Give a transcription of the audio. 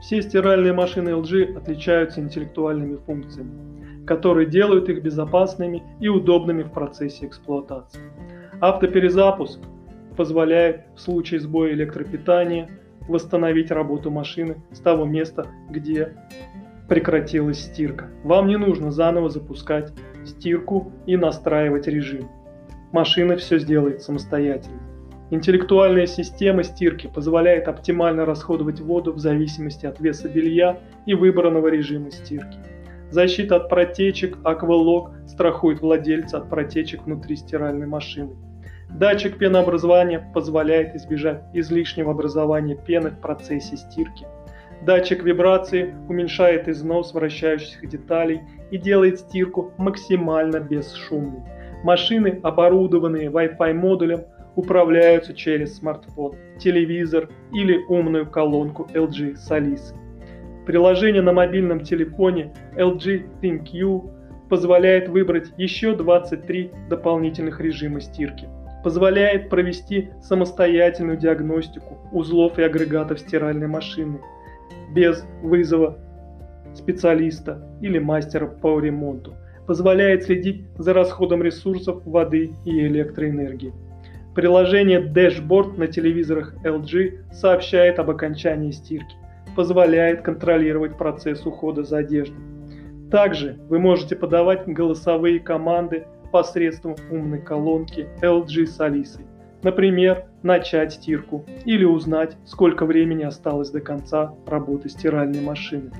Все стиральные машины LG отличаются интеллектуальными функциями, которые делают их безопасными и удобными в процессе эксплуатации. Автоперезапуск позволяет в случае сбоя электропитания восстановить работу машины с того места, где прекратилась стирка. Вам не нужно заново запускать стирку и настраивать режим. Машина все сделает самостоятельно. Интеллектуальная система стирки позволяет оптимально расходовать воду в зависимости от веса белья и выбранного режима стирки. Защита от протечек Aqualock страхует владельца от протечек внутри стиральной машины. Датчик пенообразования позволяет избежать излишнего образования пены в процессе стирки. Датчик вибрации уменьшает износ вращающихся деталей и делает стирку максимально бесшумной. Машины, оборудованные Wi-Fi модулем, управляются через смартфон, телевизор или умную колонку LG Solis. Приложение на мобильном телефоне LG ThinQ позволяет выбрать еще 23 дополнительных режима стирки. Позволяет провести самостоятельную диагностику узлов и агрегатов стиральной машины без вызова специалиста или мастера по ремонту. Позволяет следить за расходом ресурсов воды и электроэнергии. Приложение Dashboard на телевизорах LG сообщает об окончании стирки, позволяет контролировать процесс ухода за одеждой. Также вы можете подавать голосовые команды посредством умной колонки LG с Алисой. Например, начать стирку или узнать, сколько времени осталось до конца работы стиральной машины.